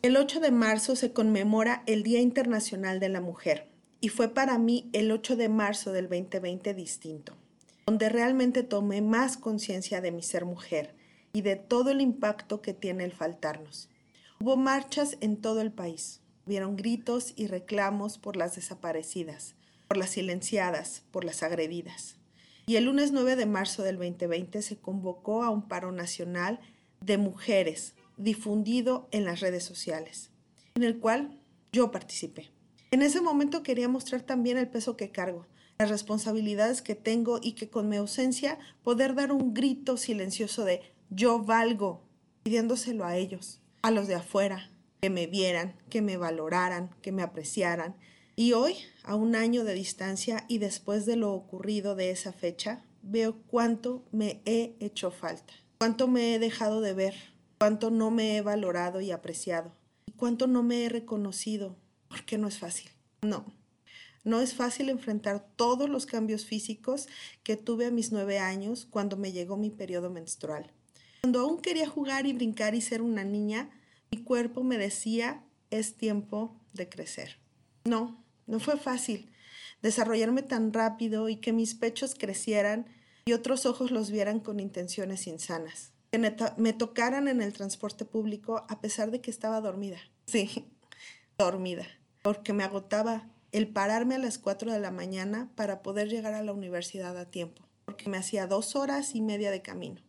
El 8 de marzo se conmemora el Día Internacional de la Mujer y fue para mí el 8 de marzo del 2020 distinto, donde realmente tomé más conciencia de mi ser mujer y de todo el impacto que tiene el faltarnos. Hubo marchas en todo el país, hubieron gritos y reclamos por las desaparecidas, por las silenciadas, por las agredidas. Y el lunes 9 de marzo del 2020 se convocó a un paro nacional de mujeres difundido en las redes sociales, en el cual yo participé. En ese momento quería mostrar también el peso que cargo, las responsabilidades que tengo y que con mi ausencia poder dar un grito silencioso de yo valgo, pidiéndoselo a ellos, a los de afuera, que me vieran, que me valoraran, que me apreciaran. Y hoy, a un año de distancia y después de lo ocurrido de esa fecha, veo cuánto me he hecho falta, cuánto me he dejado de ver, cuánto no me he valorado y apreciado, y cuánto no me he reconocido, porque no es fácil. No, no es fácil enfrentar todos los cambios físicos que tuve a mis nueve años cuando me llegó mi periodo menstrual. Cuando aún quería jugar y brincar y ser una niña, mi cuerpo me decía, es tiempo de crecer. No, no fue fácil desarrollarme tan rápido y que mis pechos crecieran y otros ojos los vieran con intenciones insanas me, tocaran en el transporte público a pesar de que estaba dormida. Sí, dormida, porque me agotaba el pararme a las 4 de la mañana para poder llegar a la universidad a tiempo, porque me hacía dos horas y media de camino,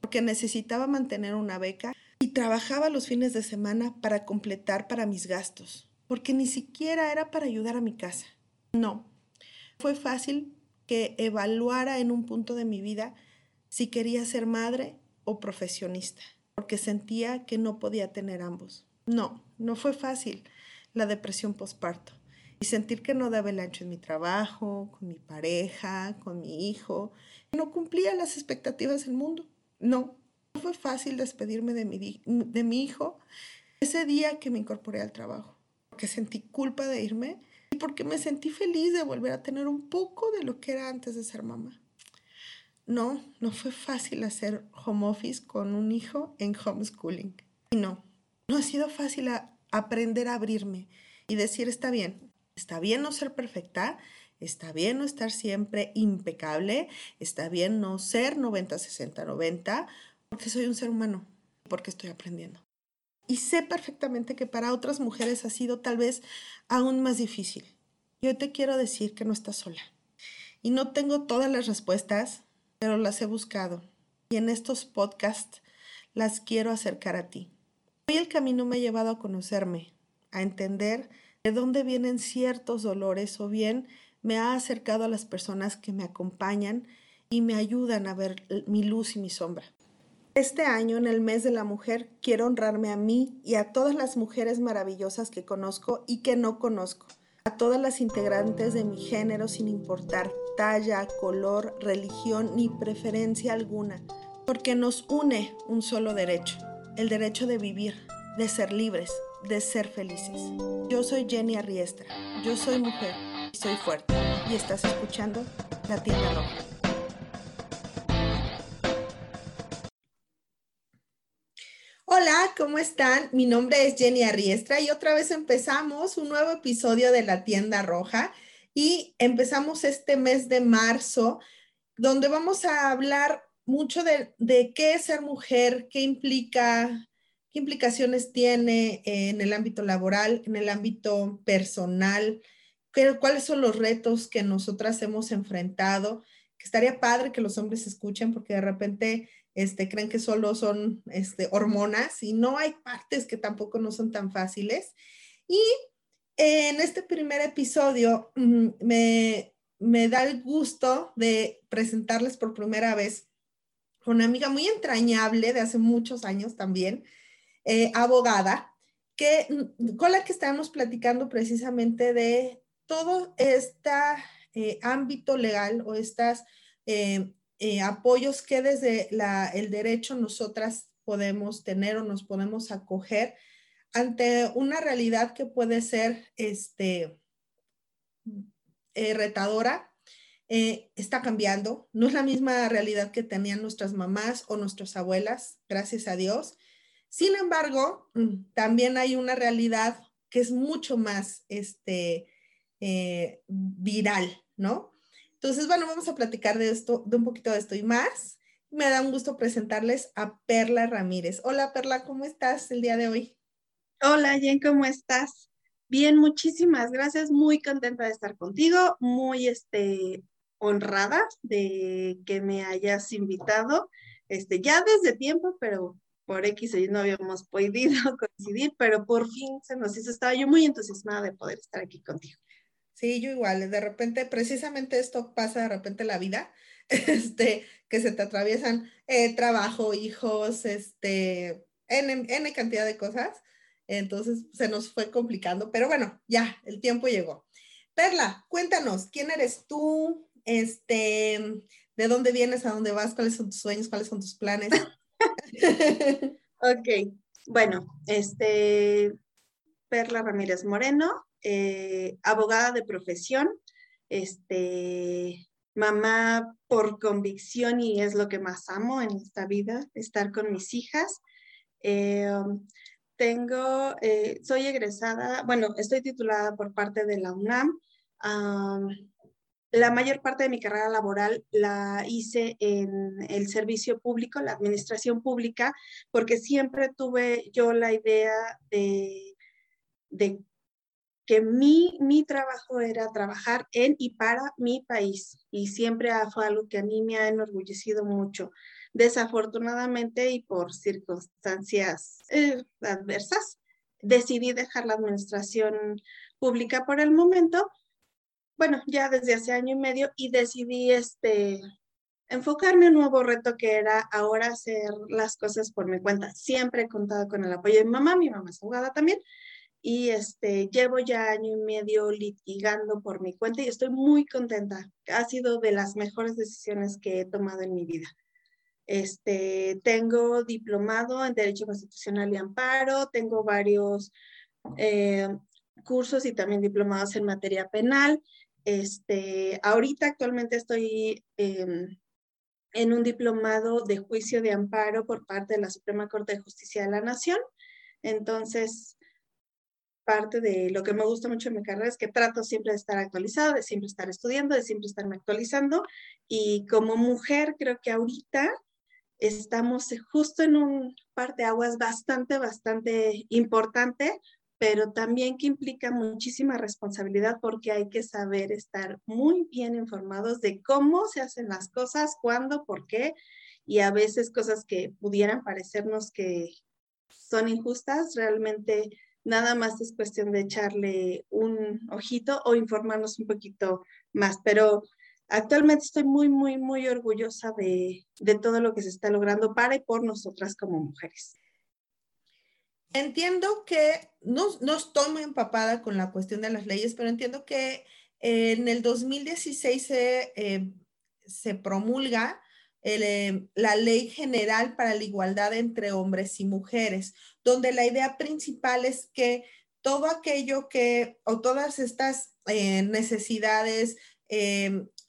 porque necesitaba mantener una beca y trabajaba los fines de semana para completar para mis gastos, porque ni siquiera era para ayudar a mi casa. No, fue fácil que evaluara en un punto de mi vida si quería ser madre o profesionista, porque sentía que no podía tener ambos. No, no fue fácil la depresión postparto y sentir que no daba el ancho en mi trabajo, con mi pareja, con mi hijo, no cumplía las expectativas del mundo. No, no fue fácil despedirme de mi, de mi hijo ese día que me incorporé al trabajo, porque sentí culpa de irme y porque me sentí feliz de volver a tener un poco de lo que era antes de ser mamá. No, no fue fácil hacer home office con un hijo en homeschooling. Y no, no ha sido fácil aprender a abrirme y decir, está bien, está bien no ser perfecta, está bien no estar siempre impecable, está bien no ser 90, 60, 90, porque soy un ser humano, porque estoy aprendiendo. Y sé perfectamente que para otras mujeres ha sido tal vez aún más difícil. Yo te quiero decir que no estás sola. Y no tengo todas las respuestas, pero las he buscado y en estos podcasts las quiero acercar a ti. Hoy el camino me ha llevado a conocerme, a entender de dónde vienen ciertos dolores o bien me ha acercado a las personas que me acompañan y me ayudan a ver mi luz y mi sombra. Este año, en el mes de la mujer, quiero honrarme a mí y a todas las mujeres maravillosas que conozco y que no conozco a todas las integrantes de mi género sin importar talla, color, religión ni preferencia alguna, porque nos une un solo derecho, el derecho de vivir, de ser libres, de ser felices. Yo soy Jenny Arriestra, yo soy mujer y soy fuerte y estás escuchando La Tienda Roja. Hola, ¿cómo están? Mi nombre es Jenny Arriestra y otra vez empezamos un nuevo episodio de La Tienda Roja y empezamos este mes de marzo donde vamos a hablar mucho de, qué es ser mujer, qué implica, qué implicaciones tiene en el ámbito laboral, en el ámbito personal, cuáles son los retos que nosotras hemos enfrentado, que estaría padre que los hombres escuchen porque de repente este, creen que solo son este, hormonas y no hay partes que tampoco no son tan fáciles. Y en este primer episodio mm, me, me da el gusto de presentarles por primera vez una amiga muy entrañable de hace muchos años también, eh, abogada, que, mm, con la que estábamos platicando precisamente de todo este ámbito legal o estas eh, eh, apoyos que desde el derecho nosotras podemos tener o nos podemos acoger ante una realidad que puede ser este, eh, retadora, eh, está cambiando. No es la misma realidad que tenían nuestras mamás o nuestras abuelas, gracias a Dios. Sin embargo, mm, también hay una realidad que es mucho más este, eh, viral, ¿no? Entonces, bueno, vamos a platicar de esto, de un poquito de esto y más. Me da un gusto presentarles a Perla Ramírez. Hola Perla, ¿cómo estás el día de hoy? Hola Jen, ¿cómo estás? Bien, muchísimas gracias. Muy contenta de estar contigo, muy este, honrada de que me hayas invitado, este, ya desde tiempo, pero por X y no habíamos podido coincidir, pero por fin se nos hizo, estaba yo muy entusiasmada de poder estar aquí contigo. Sí, yo igual, de repente, precisamente esto pasa de repente en la vida, este, que se te atraviesan eh, trabajo, hijos, este, N, N cantidad de cosas, entonces se nos fue complicando, pero bueno, ya, el tiempo llegó. Perla, cuéntanos, ¿quién eres tú? Este, ¿de dónde vienes? ¿A dónde vas? ¿Cuáles son tus sueños? ¿Cuáles son tus planes? ok, bueno, este, Perla Ramírez Moreno, eh, abogada de profesión, este, mamá por convicción y es lo que más amo en esta vida, estar con mis hijas. Eh, tengo, eh, soy egresada, bueno, estoy titulada por parte de la UNAM. la mayor parte de mi carrera laboral la hice en el servicio público, la administración pública, porque siempre tuve yo la idea de, de que mi, mi trabajo era trabajar en y para mi país y siempre fue algo que a mí me ha enorgullecido mucho. Desafortunadamente y por circunstancias eh, adversas, decidí dejar la administración pública por el momento, bueno, ya desde hace año y medio y decidí este, enfocarme en un nuevo reto que era ahora hacer las cosas por mi cuenta. Siempre he contado con el apoyo de mi mamá, mi mamá es abogada también, y este, llevo ya año y medio litigando por mi cuenta y estoy muy contenta. Ha sido de las mejores decisiones que he tomado en mi vida. Este, tengo diplomado en Derecho Constitucional y Amparo, tengo varios eh, cursos y también diplomados en materia penal. Este, ahorita actualmente estoy em, en un diplomado de juicio de amparo por parte de la Suprema Corte de Justicia de la Nación. Entonces, parte de lo que me gusta mucho en mi carrera es que trato siempre de estar actualizado, de siempre estar estudiando, de siempre estarme actualizando. Y como mujer, creo que ahorita estamos justo en un aguas bastante, bastante importante, pero también que implica muchísima responsabilidad porque hay que saber estar muy bien informados de cómo se hacen las cosas, cuándo, por qué, y a veces cosas que pudieran parecernos que son injustas, realmente nada más es cuestión de echarle un ojito o informarnos un poquito más, pero actualmente estoy muy, muy, muy orgullosa de, todo lo que se está logrando para y por nosotras como mujeres. Entiendo que no, no estoy empapada con la cuestión de las leyes, pero entiendo que en el 2016 se, eh, se promulga eh, la Ley General para la Igualdad entre Hombres y Mujeres, donde la idea principal es que todo aquello que, o todas estas eh, necesidades,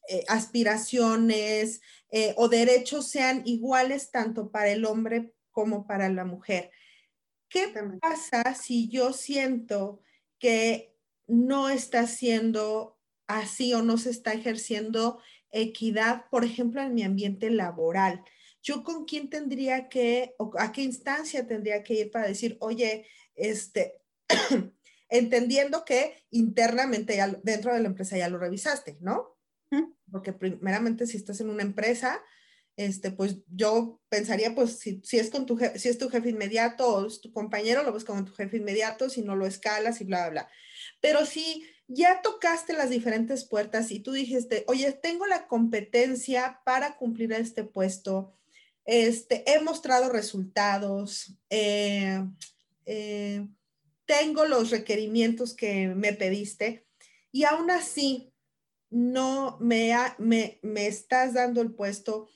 eh, aspiraciones eh, o derechos sean iguales tanto para el hombre como para la mujer. ¿Qué pasa si yo siento que no está siendo así o no se está ejerciendo equidad, por ejemplo, en mi ambiente laboral? ¿Yo con quién tendría que, o a qué instancia tendría que ir para decir, oye, este, entendiendo que internamente dentro de la empresa ya lo revisaste, ¿no? Porque primeramente si estás en una empresa, este, pues yo pensaría, pues si, es con tu si es tu jefe inmediato o es tu compañero, lo ves como tu jefe inmediato, si no lo escalas y bla, bla. Pero si ya tocaste las diferentes puertas y tú dijiste, oye, tengo la competencia para cumplir este puesto, este, he mostrado resultados, eh, eh, tengo los requerimientos que me pediste y aún así no me, me, estás dando el puesto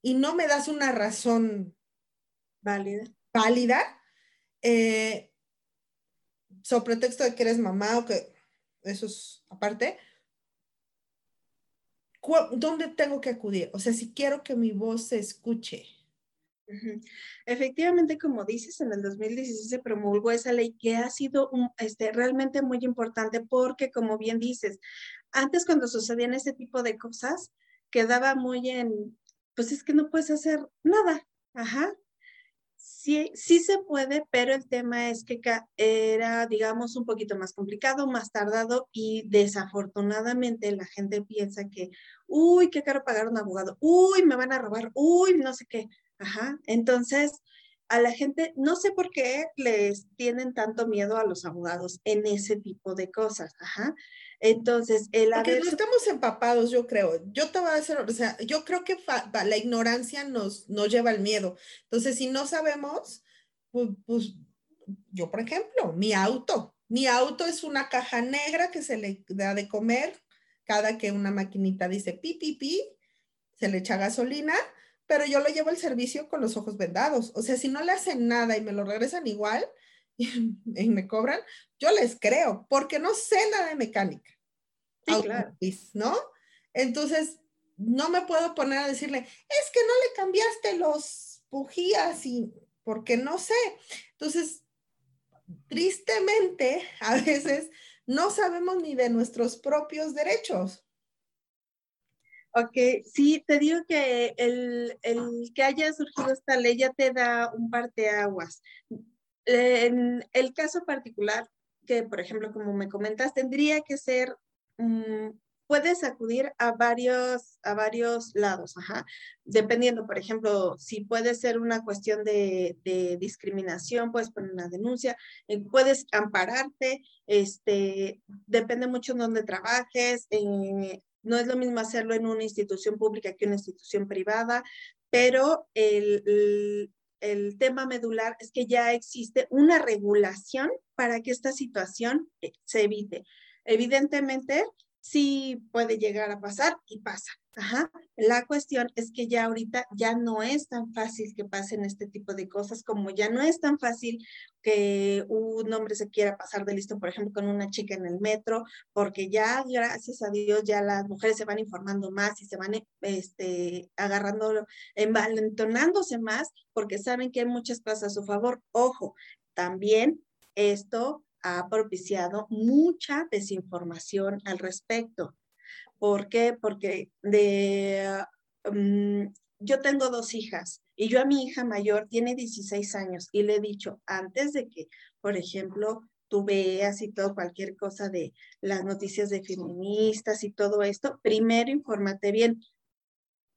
y no me das una razón válida, válida eh, sobre pretexto de que eres mamá o que eso es aparte, ¿dónde tengo que acudir? O sea, si quiero que mi voz se escuche. Efectivamente, como dices, en el 2016 se promulgó esa ley que ha sido este, realmente muy importante porque, como bien dices, antes cuando sucedían ese tipo de cosas, quedaba muy en, pues es que no puedes hacer nada, ajá. Sí, sí se puede, pero el tema es que era, digamos, un poquito más complicado, más tardado y desafortunadamente la gente piensa que, uy, qué caro pagar un abogado, uy, me van a robar, uy, no sé qué. Ajá. Entonces, a la gente, no sé por qué les tienen tanto miedo a los abogados en ese tipo de cosas. Ajá. Entonces, el Porque no estamos empapados, yo creo. Yo te voy a decir, o sea, yo creo que la ignorancia nos, nos lleva al miedo. Entonces, si no sabemos, pues, pues, yo, por ejemplo, mi auto, mi auto es una caja negra que se le da de comer cada que una maquinita dice pi, pi, pi, se le echa gasolina pero yo lo llevo al servicio con los ojos vendados. O sea, si no le hacen nada y me lo regresan igual y, me cobran, yo les creo, porque no sé nada de mecánica. Sí, claro. ¿No? Entonces, no me puedo poner a decirle, es que no le cambiaste los bujías y porque no sé. Entonces, tristemente, a veces no sabemos ni de nuestros propios derechos. Ok, sí, te digo que el, el, que haya surgido esta ley ya te da un parteaguas. En el caso particular, que por ejemplo, como me comentas, tendría que ser, mm, puedes acudir a varios, a varios lados, ajá, dependiendo, por ejemplo, si puede ser una cuestión de, de discriminación, puedes poner una denuncia, eh, puedes ampararte, este, depende mucho en dónde trabajes, eh, no es lo mismo hacerlo en una institución pública que una institución privada, pero el, el, tema medular es que ya existe una regulación para que esta situación eh, se evite. Evidentemente, sí puede llegar a pasar y pasa. Ajá. La cuestión es que ya ahorita ya no es tan fácil que pasen este tipo de cosas, como ya no es tan fácil que un hombre se quiera pasar de listo, por ejemplo, con una chica en el metro, porque ya, gracias a Dios, ya las mujeres se van informando más y se van este, agarrando, envalentonándose más, porque saben que hay muchas cosas a su favor. Ojo, también esto ha propiciado mucha desinformación al respecto. ¿Por qué? Porque de, mm, yo tengo dos hijas y yo a mi hija mayor tiene 16 años y le he dicho antes de que, por ejemplo, tú veas y todo, cualquier cosa de las noticias de feministas y todo esto, primero infórmate bien.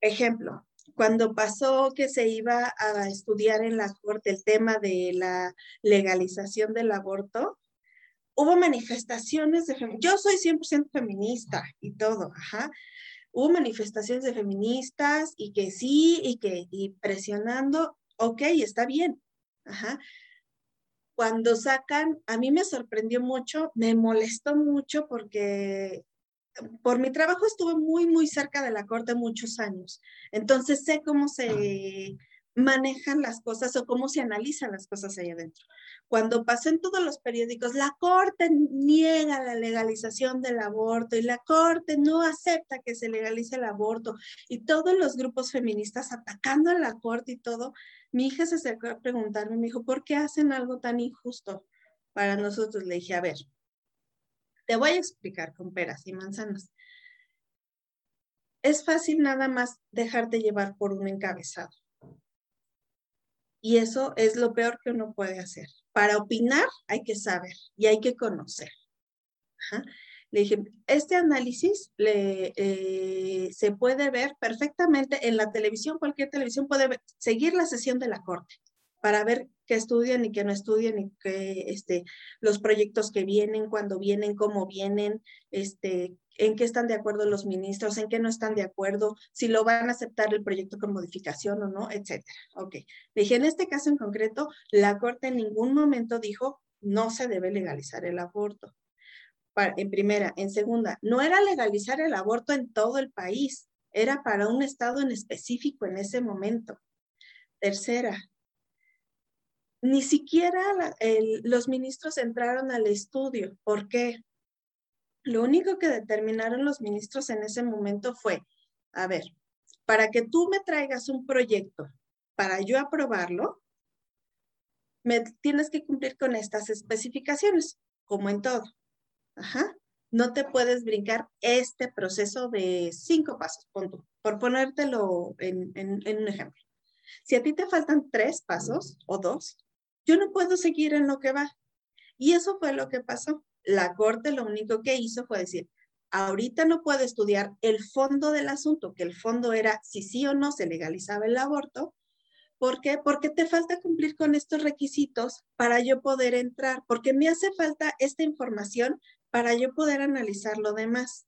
Ejemplo, cuando pasó que se iba a estudiar en la corte el tema de la legalización del aborto, hubo manifestaciones de, yo soy 100% feminista y todo, ajá. Hubo manifestaciones de feministas y que sí, y que y presionando, ok, está bien, ajá. Cuando sacan, a mí me sorprendió mucho, me molestó mucho porque por mi trabajo estuve muy, muy cerca de la corte muchos años. Entonces sé cómo se manejan las cosas o cómo se analizan las cosas ahí adentro. Cuando pasó en todos los periódicos, la Corte niega la legalización del aborto y la Corte no acepta que se legalice el aborto y todos los grupos feministas atacando a la Corte y todo, mi hija se acercó a preguntarme, me dijo, ¿por qué hacen algo tan injusto para nosotros? Le dije, a ver, te voy a explicar con peras y manzanas. Es fácil nada más dejarte llevar por un encabezado y eso es lo peor que uno puede hacer. Para opinar hay que saber y hay que conocer. Le dije, este análisis eh, se puede ver perfectamente en la televisión, cualquier televisión puede seguir la sesión de la corte para ver qué estudian y qué no estudian y qué, este, los proyectos que vienen, cuándo vienen, cómo vienen, este, en qué están de acuerdo los ministros, en qué no están de acuerdo, si lo van a aceptar el proyecto con modificación o no, etcétera. Ok. Dije, en este caso en concreto, la Corte en ningún momento dijo no se debe legalizar el aborto. en primera. En segunda, no era legalizar el aborto en todo el país, era para un estado en específico en ese momento. Tercera, ni siquiera los ministros entraron al estudio. ¿Por qué? Lo único que determinaron los ministros en ese momento fue, a ver, para que tú me traigas un proyecto para yo aprobarlo, me tienes que cumplir con estas especificaciones, como en todo. Ajá. No te puedes brincar este proceso de cinco pasos, por ponértelo en, en un ejemplo. Si a ti te faltan tres pasos o dos, yo no puedo seguir en lo que va. Y eso fue lo que pasó. La corte lo único que hizo fue decir, ahorita no puedo estudiar el fondo del asunto, que el fondo era si sí o no se legalizaba el aborto. ¿Por qué? Porque te falta cumplir con estos requisitos para yo poder entrar, porque me hace falta esta información para yo poder analizar lo demás.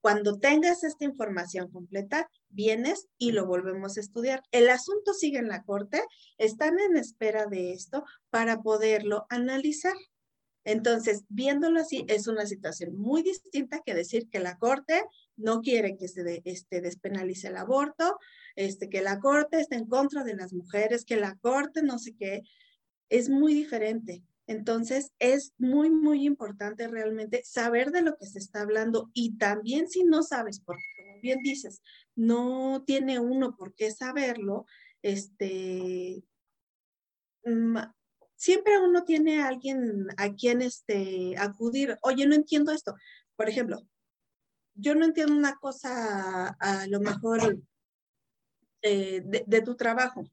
Cuando tengas esta información completa, vienes y lo volvemos a estudiar. El asunto sigue en la corte, están en espera de esto para poderlo analizar. Entonces, viéndolo así, es una situación muy distinta que decir que la Corte no quiere que se este, despenalice el aborto, este, que la Corte está en contra de las mujeres, que la Corte no sé qué. Es muy diferente. Entonces, es muy, muy importante realmente saber de lo que se está hablando y también si no sabes, porque como bien dices, no tiene uno por qué saberlo, este, siempre uno tiene a alguien a quien este, acudir. Oye, no entiendo esto. Por ejemplo, yo no entiendo una cosa a, lo mejor eh, de, tu trabajo.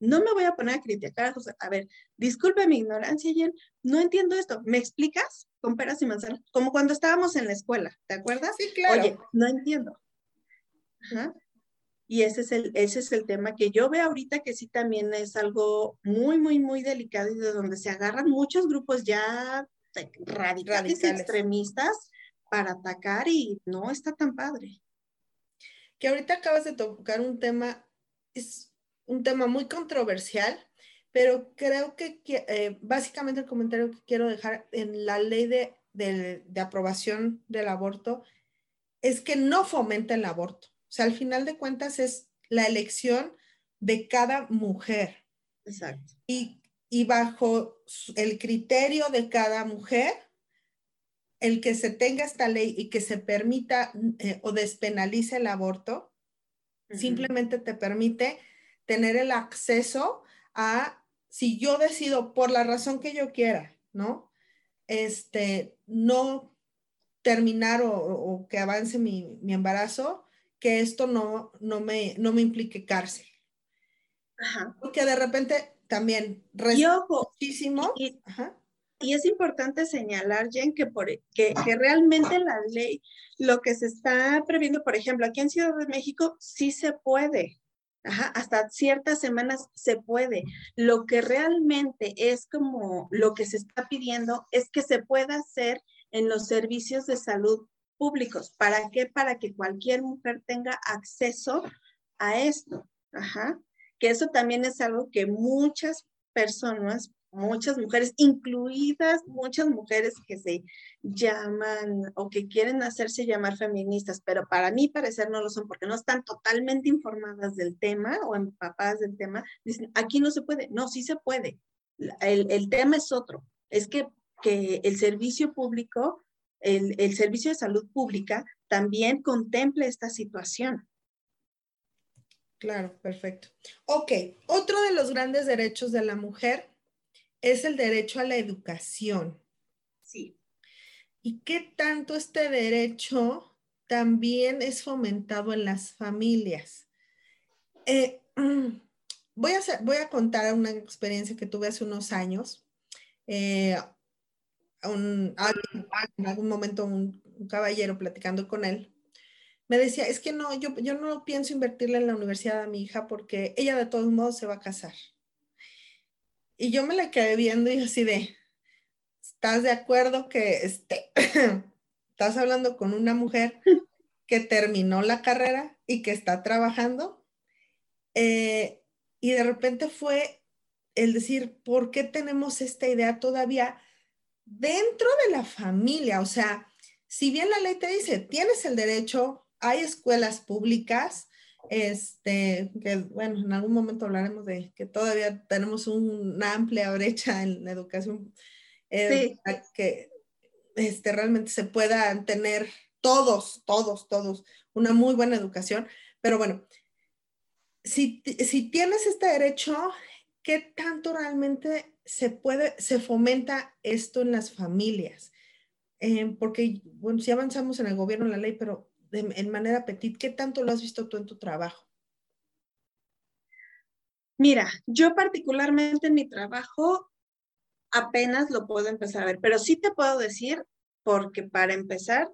No me voy a poner a criticar a José. A ver, disculpe mi ignorancia, Jen. No entiendo esto. ¿Me explicas? Con peras y manzanas. Como cuando estábamos en la escuela, ¿te acuerdas? Sí, claro. Oye, no entiendo. Ajá. Y ese es, el, ese es el tema que yo veo ahorita que sí también es algo muy, muy, muy delicado y de donde se agarran muchos grupos ya radicales, extremistas para atacar y no está tan padre. Que ahorita acabas de tocar un tema, es un tema muy controversial, pero creo que, eh, básicamente el comentario que quiero dejar en la ley de, de aprobación del aborto es que no fomenta el aborto sea, al final de cuentas es la elección de cada mujer. Exacto. Y, bajo el criterio de cada mujer, el que se tenga esta ley y que se permita eh, o despenalice el aborto, simplemente te permite tener el acceso a, si yo decido por la razón que yo quiera, ¿no? Este, no terminar o, que avance mi, mi, embarazo, que esto no, no, me, no me implique cárcel. Porque de repente también y muchísimo. Y, es importante señalar, Jen, que, por, que, que, realmente la ley, lo que se está previendo, por ejemplo, aquí en Ciudad de México, sí se puede. hasta ciertas semanas se puede. Lo que realmente es como lo que se está pidiendo es que se pueda hacer en los servicios de salud públicos. ¿Para qué? Para que cualquier mujer tenga acceso a esto. Ajá. Que eso también es algo que muchas personas, muchas mujeres, incluidas muchas mujeres que se llaman o que quieren hacerse llamar feministas, pero para mí parecer no lo son porque no están totalmente informadas del tema o empapadas del tema, dicen, aquí no se puede. No, sí se puede. El, el tema es otro. Es que, que el servicio público el, Servicio de Salud Pública también contemple esta situación. Claro, perfecto. Ok, otro de los grandes derechos de la mujer es el derecho a la educación. Sí. ¿Y qué tanto este derecho también es fomentado en las familias? Eh, voy, a voy a contar una experiencia que tuve hace unos años. Eh, un, en algún momento un, caballero platicando con él, me decía, es que no, yo, yo no pienso invertirle en la universidad a mi hija porque ella de todos modos se va a casar. Y yo me la quedé viendo y así de, ¿estás de acuerdo que este, estás hablando con una mujer que terminó la carrera y que está trabajando? Eh, y de repente fue el decir, ¿por qué tenemos esta idea todavía? Dentro de la familia, o sea, si bien la ley te dice, tienes el derecho, hay escuelas públicas, este, que bueno, en algún momento hablaremos de que todavía tenemos una amplia brecha en la educación, eh, que este, realmente se puedan tener todos, todos, todos una muy buena educación, pero bueno, si, si tienes este derecho, ¿qué tanto realmente se puede, se fomenta esto en las familias? Eh, porque, bueno, si avanzamos en el gobierno, en la ley, pero en manera petit, ¿qué tanto lo has visto tú en tu trabajo? Mira, yo particularmente en mi trabajo apenas lo puedo empezar a ver, pero sí te puedo decir, porque para empezar,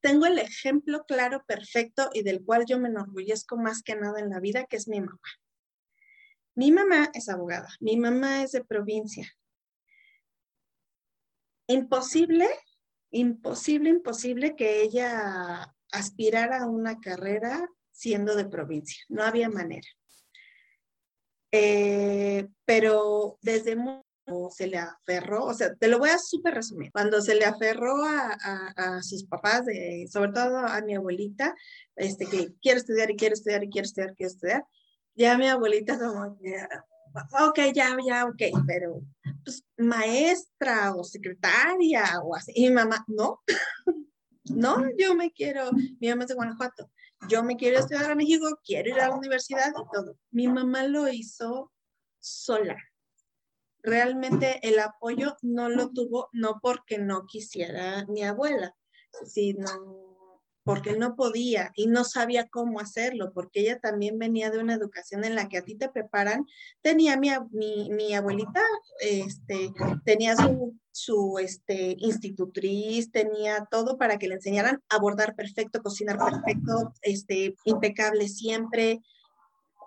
tengo el ejemplo claro, perfecto y del cual yo me enorgullezco más que nada en la vida, que es mi mamá. Mi mamá es abogada, mi mamá es de provincia. Imposible, imposible, imposible que ella aspirara a una carrera siendo de provincia. No había manera. Eh, pero desde muy se le aferró, o sea, te lo voy a súper resumir, cuando se le aferró a, a, sus papás, de, sobre todo a mi abuelita, este, que quiere estudiar y quiere estudiar y quiere estudiar, quiere estudiar, ya mi abuelita como ok, ya, ya, ok, pero pues maestra o secretaria o así, y mi mamá, no, no, yo me quiero, mi mamá es de Guanajuato, yo me quiero estudiar a México, quiero ir a la universidad y todo. Mi mamá lo hizo sola. Realmente el apoyo no lo tuvo, no porque no quisiera mi abuela, sino porque no podía y no sabía cómo hacerlo, porque ella también venía de una educación en la que a ti te preparan. Tenía mi, mi, abuelita, este, tenía su, su este, institutriz, tenía todo para que le enseñaran a bordar perfecto, cocinar perfecto, este, impecable siempre,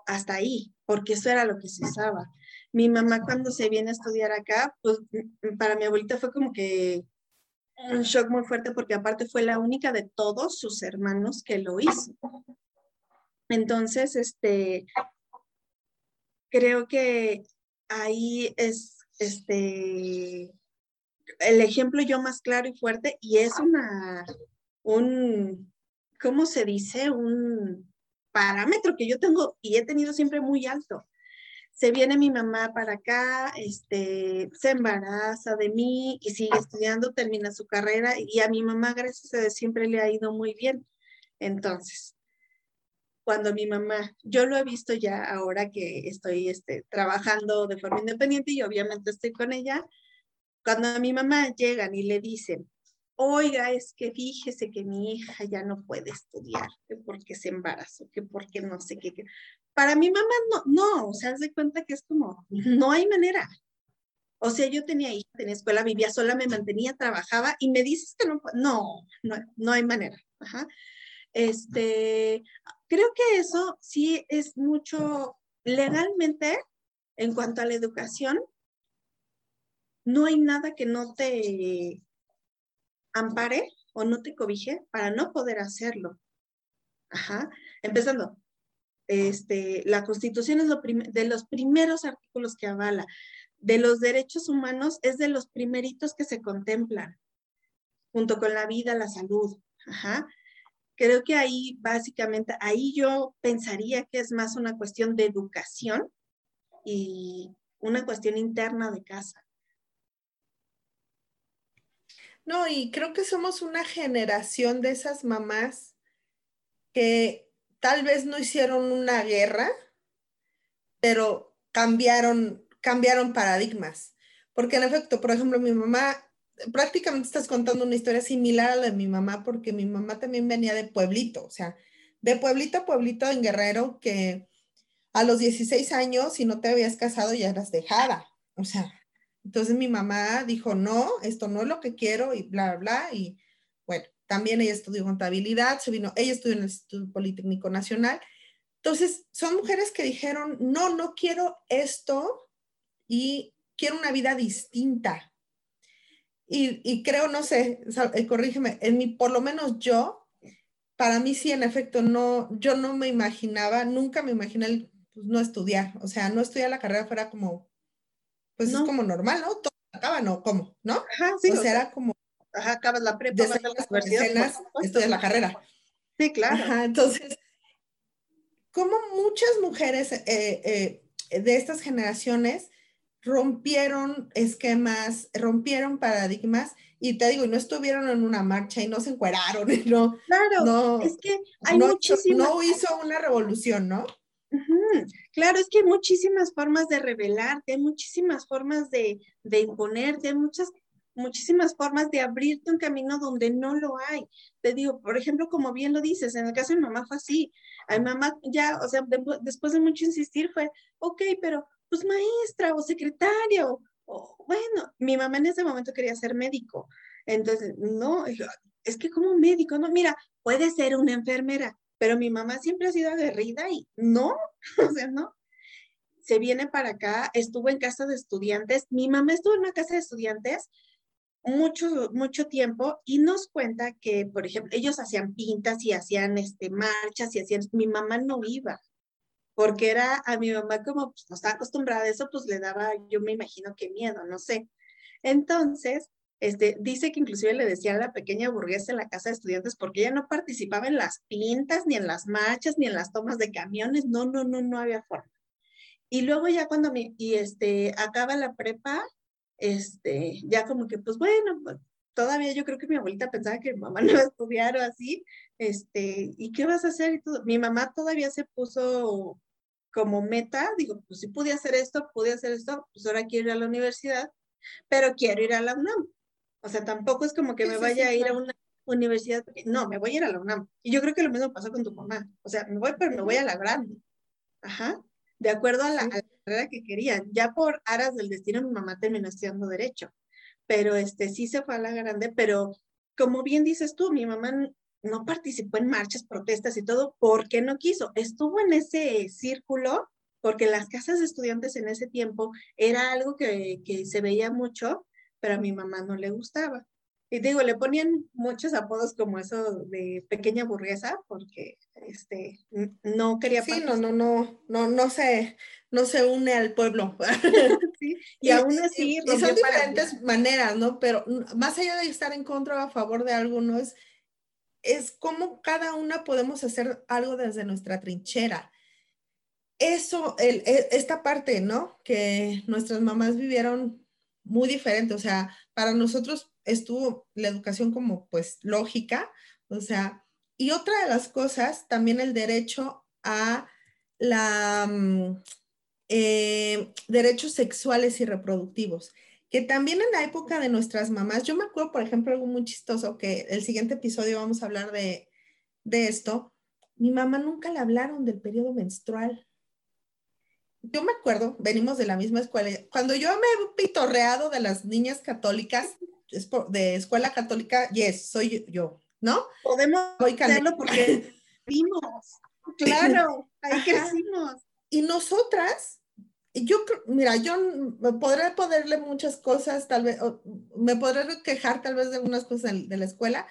hasta ahí, porque eso era lo que se usaba. Mi mamá cuando se viene a estudiar acá, pues para mi abuelita fue como que un shock muy fuerte porque aparte fue la única de todos sus hermanos que lo hizo. Entonces, este, creo que ahí es, este, el ejemplo yo más claro y fuerte y es una, un, ¿cómo se dice? Un parámetro que yo tengo y he tenido siempre muy alto se viene mi mamá para acá, este, se embaraza de mí y sigue estudiando, termina su carrera y a mi mamá, gracias a Dios, siempre le ha ido muy bien. Entonces, cuando mi mamá, yo lo he visto ya ahora que estoy este, trabajando de forma independiente y obviamente estoy con ella, cuando a mi mamá llegan y le dicen, oiga, es que fíjese que mi hija ya no puede estudiar, que porque se embarazó, que porque no sé qué. Para mi mamá no, no, o sea, se cuenta que es como, no hay manera. O sea, yo tenía hija, tenía escuela, vivía sola, me mantenía, trabajaba y me dices que no, no, no, no hay manera. Ajá. Este, creo que eso sí es mucho legalmente en cuanto a la educación, no hay nada que no te ampare o no te cobije para no poder hacerlo. Ajá. Empezando, este, la Constitución es lo de los primeros artículos que avala. De los derechos humanos es de los primeritos que se contemplan, junto con la vida, la salud. Ajá. Creo que ahí, básicamente, ahí yo pensaría que es más una cuestión de educación y una cuestión interna de casa. No, y creo que somos una generación de esas mamás que tal vez no hicieron una guerra, pero cambiaron, cambiaron paradigmas. Porque en efecto, por ejemplo, mi mamá, prácticamente estás contando una historia similar a la de mi mamá, porque mi mamá también venía de pueblito, o sea, de pueblito a pueblito en Guerrero, que a los 16 años, si no te habías casado, ya eras dejada. O sea, entonces mi mamá dijo, no, esto no es lo que quiero y bla, bla. Y también ella estudió contabilidad, se vino, ella estudió en el Instituto Politécnico Nacional. Entonces, son mujeres que dijeron, no, no quiero esto y quiero una vida distinta. Y, y creo, no sé, eh, corrígeme, en mi, por lo menos yo, para mí sí, en efecto, no, yo no me imaginaba, nunca me imaginé pues, no estudiar, o sea, no estudiar la carrera fuera como pues es como normal, ¿no? Todo acaba, ¿no? ¿Cómo? ¿No? Ajá, sí. O sea, era como... Ajá, acabas la prepa, vas a la universidad. Estudias la carrera. Sí, claro. Ajá, entonces, como muchas mujeres eh, eh, de estas generaciones rompieron esquemas, rompieron paradigmas y te digo, y no estuvieron en una marcha y no se encueraron, no. Claro, es que hay no, muchísimas. No hizo una revolución, ¿no? Claro, es que hay muchísimas formas de revelarte, hay muchísimas formas de, de imponerte, hay muchas muchísimas formas de abrirte un camino donde no lo hay. Te digo, por ejemplo, como bien lo dices, en el caso de mi mamá fue así. A mi mamá ya, o sea, después de mucho insistir fue, ok, pero pues maestra o secretaria o, bueno, mi mamá en ese momento quería ser médico. Entonces, no, es que como médico, no, mira, puede ser una enfermera, pero mi mamá siempre ha sido aguerrida y no, o sea, no. Se viene para acá, estuvo en casa de estudiantes. Mi mamá estuvo en una casa de estudiantes mucho, mucho tiempo y nos cuenta que, por ejemplo, ellos hacían pintas y hacían este, marchas y hacían, mi mamá no iba, porque era a mi mamá como pues, no estaba acostumbrada a eso, pues le daba, yo me imagino que miedo, no sé. Entonces, este, dice que inclusive le decía a la pequeña burguesa en la casa de estudiantes porque ella no participaba en las pintas, ni en las marchas, ni en las tomas de camiones, no, no, no, no había forma. Y luego ya cuando me, y este, acaba la prepa, este, ya como que, pues bueno, pues, todavía yo creo que mi abuelita pensaba que mi mamá no iba a estudiar o así, este, ¿y qué vas a hacer? Y Mi mamá todavía se puso como meta, digo, pues si pude hacer esto, pude hacer esto, pues ahora quiero ir a la universidad, pero quiero ir a la UNAM. O sea, tampoco es como que me vaya a ir a una universidad, no, me voy a ir a la UNAM. Y yo creo que lo mismo pasó con tu mamá. O sea, me voy, pero me voy a la grande. Ajá de acuerdo a la, que querían. Ya por aras del destino, mi mamá terminó estudiando Derecho, pero este sí se fue a la grande, pero como bien dices tú, mi mamá no participó en marchas, protestas y todo porque no quiso. Estuvo en ese círculo porque las casas de estudiantes en ese tiempo era algo que, que se veía mucho, pero a mi mamá no le gustaba. Y digo, le ponían muchos apodos como eso de pequeña burguesa, porque este no quería Sí, no, no, no, no, no se, no se une al pueblo. y, aún así. Y, son diferentes maneras, ¿no? Pero más allá de estar en contra o a favor de alguno, es, es cómo cada una podemos hacer algo desde nuestra trinchera. Eso, el, e, esta parte, ¿no? Que nuestras mamás vivieron muy diferente, o sea, para nosotros estuvo la educación como pues lógica, o sea, y otra de las cosas, también el derecho a la mm, eh, derechos sexuales y reproductivos, que también en la época de nuestras mamás, yo me acuerdo, por ejemplo, algo muy chistoso, que el siguiente episodio vamos a hablar de, de esto, mi mamá nunca le hablaron del periodo menstrual. Yo me acuerdo, venimos de la misma escuela, cuando yo me he pitorreado de las niñas católicas, de escuela católica, yes, soy yo, ¿no? Podemos hacerlo porque vimos, claro, ahí crecimos. Y nosotras, yo, mira, yo podré ponerle muchas cosas, tal vez, me podré quejar tal vez de algunas cosas de la escuela,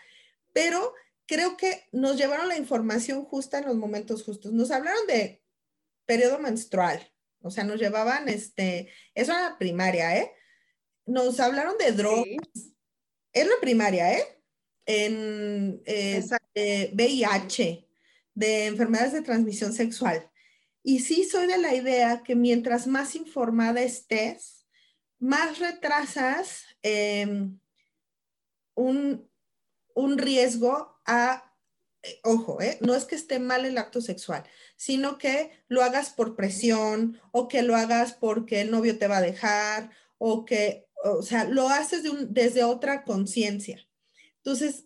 pero creo que nos llevaron la información justa en los momentos justos. Nos hablaron de periodo menstrual, o sea, nos llevaban, este, eso era la primaria, ¿eh? Nos hablaron de drogas. Es la primaria, ¿eh? En VIH, eh, de enfermedades de transmisión sexual. Y sí soy de la idea que mientras más informada estés, más retrasas em, un, un, riesgo a, eh, ojo, eh, no es que esté mal el acto sexual, sino que lo hagas por presión o que lo hagas porque el novio te va a dejar o que o sea, lo haces desde otra conciencia. Entonces,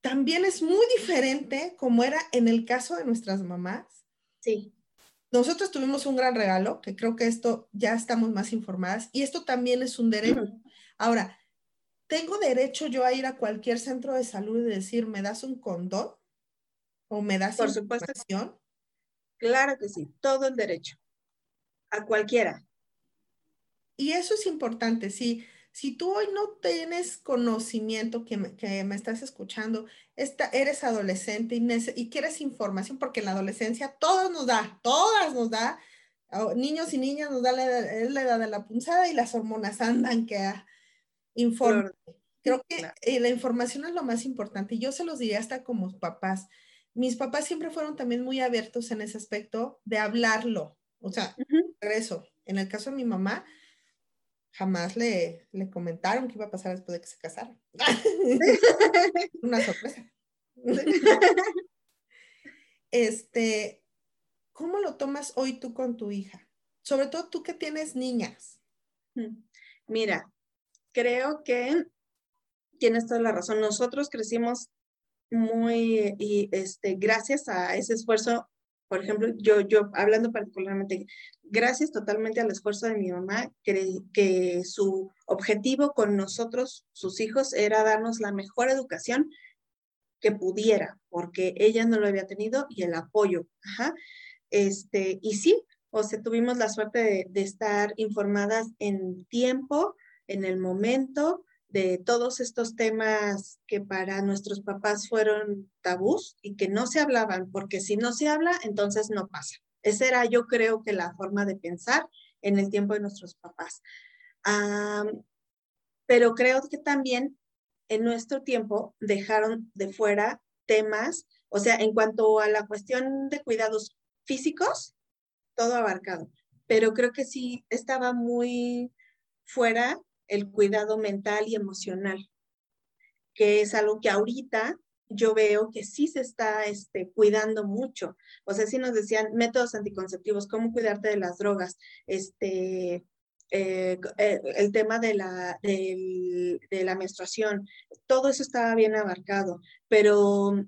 también es muy diferente como era en el caso de nuestras mamás. Sí. Nosotros tuvimos un gran regalo, que creo que esto ya estamos más informadas, y esto también es un derecho. Ahora, ¿tengo derecho yo a ir a cualquier centro de salud y decir, ¿me das un condón? ¿O me das Por supuesto. Claro que sí, todo el derecho. A cualquiera. Y eso es importante, si, si tú hoy no tienes conocimiento que me, que me estás escuchando, esta, eres adolescente y, y, quieres información, porque en la adolescencia todos nos da, todas nos da, niños y niñas nos da la, la edad de la punzada y las hormonas andan que informan. Creo que eh, la información es lo más importante. y Yo se los diría hasta como papás. Mis papás siempre fueron también muy abiertos en ese aspecto de hablarlo. O sea, eso. En el caso de mi mamá, jamás le, le comentaron qué iba a pasar después de que se casaron. Una sorpresa. este, ¿cómo lo tomas hoy tú con tu hija? Sobre todo tú que tienes niñas. Mm. Mira, creo que tienes toda la razón. Nosotros crecimos muy, y este, gracias a ese esfuerzo, por ejemplo, yo, yo hablando particularmente, gracias totalmente al esfuerzo de mi mamá, que, que su objetivo con nosotros, sus hijos, era darnos la mejor educación que pudiera, porque ella no lo había tenido y el apoyo. Este, y sí, o sea, tuvimos la suerte de estar informadas en tiempo, en el momento, de todos estos temas que para nuestros papás fueron tabús y que no se hablaban, porque si no se habla, entonces no pasa. Esa era yo creo que la forma de pensar en el tiempo de nuestros papás. pero creo que también en nuestro tiempo dejaron de fuera temas, o sea, en cuanto a la cuestión de cuidados físicos, todo abarcado, pero creo que sí estaba muy fuera el cuidado mental y emocional, que es algo que ahorita yo veo que sí se está este, cuidando mucho. O sea, sí nos decían métodos anticonceptivos, cómo cuidarte de las drogas, este, eh, eh, el tema de la, de la menstruación, todo eso estaba bien abarcado, pero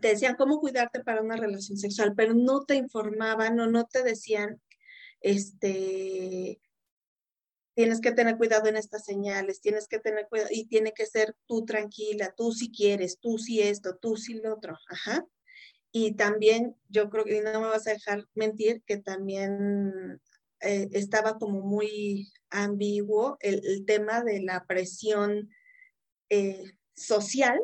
te decían cómo cuidarte para una relación sexual, pero no te informaban o no te decían, este, tienes que tener cuidado en estas señales, tienes que tener cuidado y tiene que ser tú tranquila, tú si quieres, tú si esto, tú si lo otro, ajá. Y también yo creo que no me vas a dejar mentir que también eh, estaba como muy ambiguo el, tema de la presión eh, social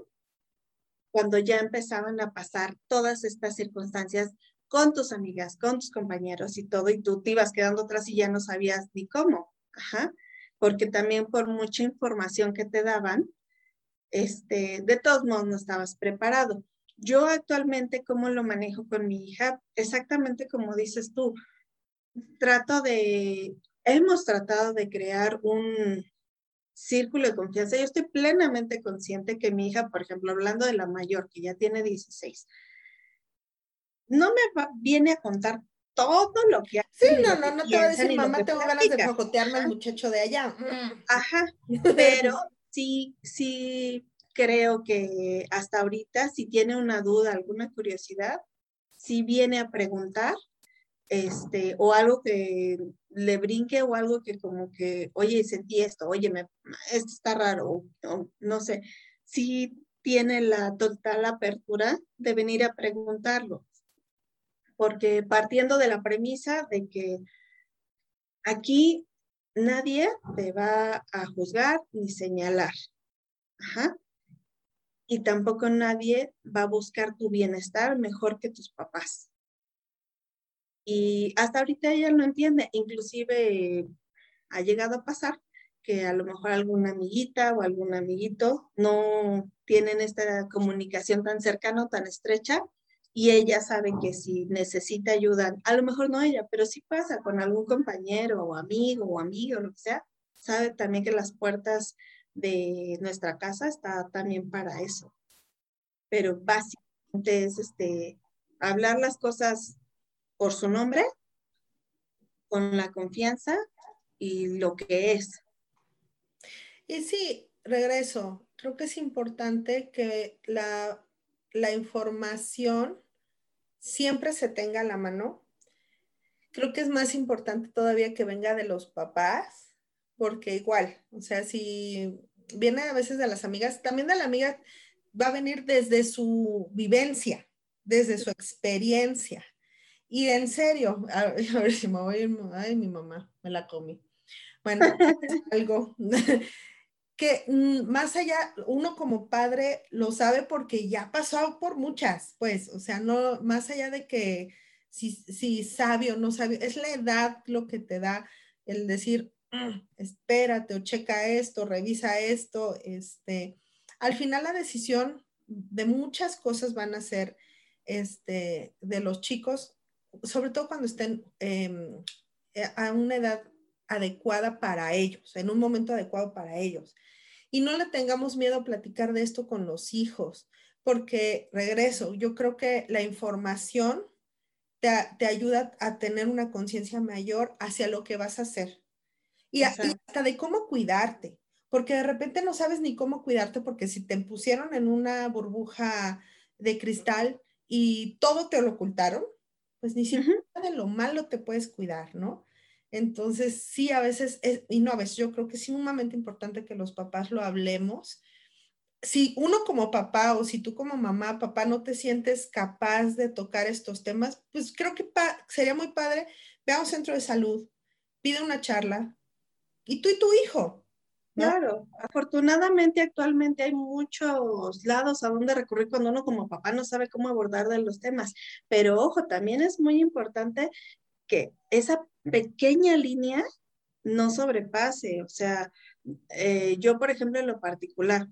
cuando ya empezaban a pasar todas estas circunstancias con tus amigas, con tus compañeros y todo, y tú te ibas quedando atrás y ya no sabías ni cómo. Ajá. Porque también por mucha información que te daban, este, de todos modos no estabas preparado. Yo actualmente, ¿cómo lo manejo con mi hija? Exactamente como dices tú. Trato de, hemos tratado de crear un círculo de confianza. Yo estoy plenamente consciente que mi hija, por ejemplo, hablando de la mayor, que ya tiene 16, no me viene a contar todo lo que hace. Sí, no, no, no te va a decir, mamá, tengo ganas de cojotearme al muchacho de allá. Mm. Ajá, pero sí, sí creo que hasta ahorita, si tiene una duda, alguna curiosidad, si viene a preguntar, este, o algo que le brinque o algo que como que, oye, sentí esto, oye, me, esto está raro, o, no sé, si tiene la total apertura de venir a preguntarlo porque partiendo de la premisa de que aquí nadie te va a juzgar ni señalar. Y tampoco nadie va a buscar tu bienestar mejor que tus papás. Y hasta ahorita ella no entiende, inclusive ha llegado a pasar que a lo mejor alguna amiguita o algún amiguito no tienen esta comunicación tan cercana tan estrecha y ella sabe que si necesita ayuda, a lo mejor no ella, pero sí pasa con algún compañero o amigo o amigo, lo que sea, sabe también que las puertas de nuestra casa está también para eso. Pero básicamente es este, hablar las cosas por su nombre, con la confianza y lo que es. Y sí, regreso. Creo que es importante que la la información siempre se tenga a la mano. Creo que es más importante todavía que venga de los papás, porque igual, o sea, si viene a veces de las amigas, también de la amiga va a venir desde su vivencia, desde su experiencia. Y en serio, a, ver si me voy, ay, mi mamá, me la comí. Bueno, algo que mm, más allá, uno como padre lo sabe porque ya pasó por muchas, pues, o sea, no, más allá de que si, si sabio o no sabio, es la edad lo que te da el decir, mm, espérate o checa esto, revisa esto, este, al final la decisión de muchas cosas van a ser, este, de los chicos, sobre todo cuando estén em, a una edad adecuada para ellos, en un momento adecuado para ellos. Y no le tengamos miedo a platicar de esto con los hijos, porque regreso, yo creo que la información te, ayuda a tener una conciencia mayor hacia lo que vas a hacer. Y, hasta de cómo cuidarte, porque de repente no sabes ni cómo cuidarte, porque si te pusieron en una burbuja de cristal y todo te lo ocultaron, pues ni siquiera de lo malo te puedes cuidar, ¿no? Entonces, sí, a veces, es, y no a veces, yo creo que es sumamente importante que los papás lo hablemos. Si uno como papá o si tú como mamá, papá, no te sientes capaz de tocar estos temas, pues creo que sería muy padre, ve a un centro de salud, pide una charla, y tú y tu hijo. Claro, afortunadamente actualmente hay muchos lados a donde recurrir cuando uno como papá no sabe cómo abordar de los temas, pero ojo, también es muy importante que esa pequeña línea no sobrepase. O sea, eh, yo, por ejemplo, en lo particular,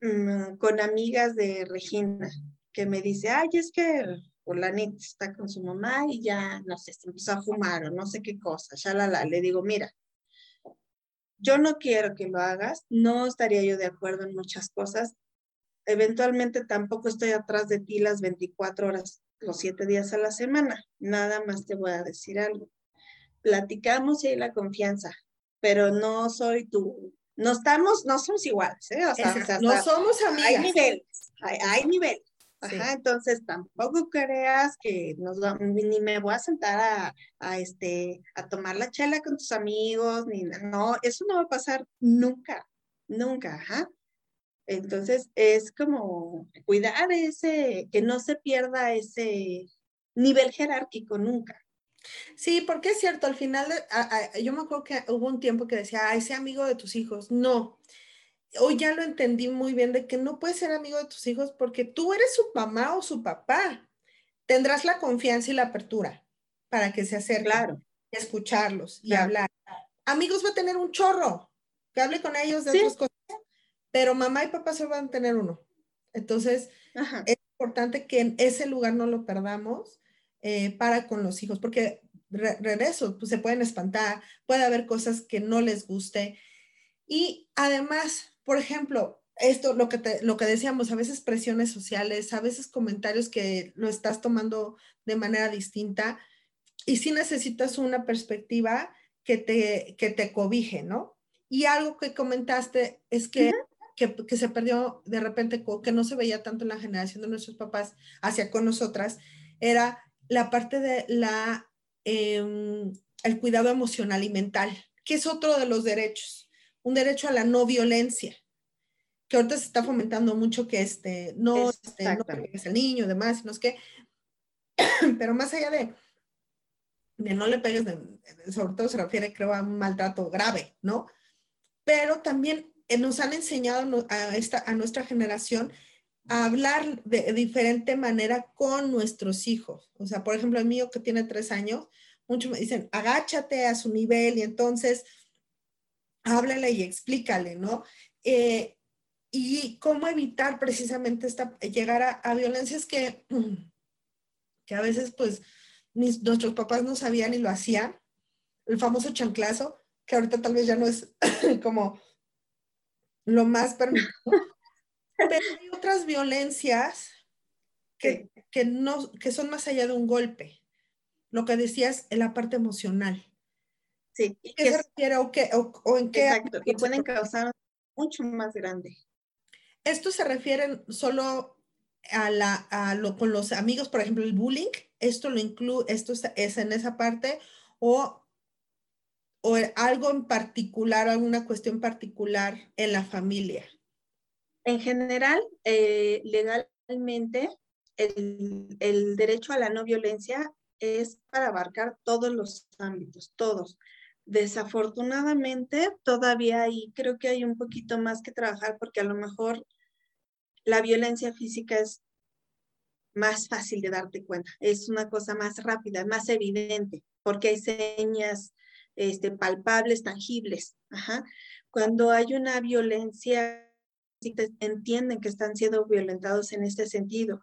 mm, con amigas de Regina, que me dice, ay, es que Fulanita está con su mamá y ya, no sé, se empezó a fumar o no sé qué cosa, ya la, la, le digo, mira, yo no quiero que lo hagas, no estaría yo de acuerdo en muchas cosas, eventualmente tampoco estoy atrás de ti las 24 horas los siete días a la semana. Nada más te voy a decir algo. Platicamos y hay la confianza, pero no soy tú. No estamos, no somos iguales, ¿eh? O sea, no somos amigas. Hay niveles, hay, niveles. Ajá, entonces tampoco creas que nos ni me voy a sentar a, a, este, a tomar la chela con tus amigos, ni no, eso no va a pasar nunca, nunca, ajá. Entonces es como cuidar ese, que no se pierda ese nivel jerárquico nunca. Sí, porque es cierto, al final, yo me acuerdo que hubo un tiempo que decía, ay, sé amigo de tus hijos. No, hoy ya lo entendí muy bien de que no puedes ser amigo de tus hijos porque tú eres su mamá o su papá. Tendrás la confianza y la apertura para que se acerquen, claro. escucharlos y hablar. Amigos va a tener un chorro, que hable con ellos de otras cosas pero mamá y papá se van a tener uno. Entonces, es importante que en ese lugar no lo perdamos eh, para con los hijos, porque regreso, pues se pueden espantar, puede haber cosas que no les guste. Y además, por ejemplo, esto, lo que, lo que decíamos, a veces presiones sociales, a veces comentarios que lo estás tomando de manera distinta y si necesitas una perspectiva que te, que te cobije, ¿no? Y algo que comentaste es que que, se perdió de repente, que no se veía tanto en la generación de nuestros papás hacia con nosotras, era la parte de la, em, el cuidado emocional y mental, que es otro de los derechos, un derecho a la no violencia, que ahorita se está fomentando mucho que este, no, este, no pegues al niño, demás, no es que, pero más allá de, de no le pegues, sobre todo se refiere creo a un maltrato grave, ¿no? Pero también eh, nos han enseñado a, nuestra generación a hablar de diferente manera con nuestros hijos. O sea, por ejemplo, el mío que tiene tres años, muchos me dicen, agáchate a su nivel y entonces háblale y explícale, ¿no? Eh, y cómo evitar precisamente esta, llegar a, a violencias que, que a veces pues nuestros papás no sabían y lo hacían. El famoso chanclazo, que ahorita tal vez ya no es como lo más permitido. Pero hay otras violencias que, no, que son más allá de un golpe. Lo que decías en la parte emocional. Sí. ¿Qué se refiere o, qué, o, en qué? Exacto, y pueden causar mucho más grande. ¿Esto se refiere solo a, la, a lo con los amigos, por ejemplo, el bullying? ¿Esto lo incluye, esto es en esa parte? ¿O o algo en particular, alguna cuestión particular en la familia? En general, eh, legalmente, el, el derecho a la no violencia es para abarcar todos los ámbitos, todos. Desafortunadamente, todavía ahí creo que hay un poquito más que trabajar porque a lo mejor la violencia física es más fácil de darte cuenta, es una cosa más rápida, más evidente, porque hay señas este, palpables, tangibles. Cuando hay una violencia, entienden que están siendo violentados en este sentido.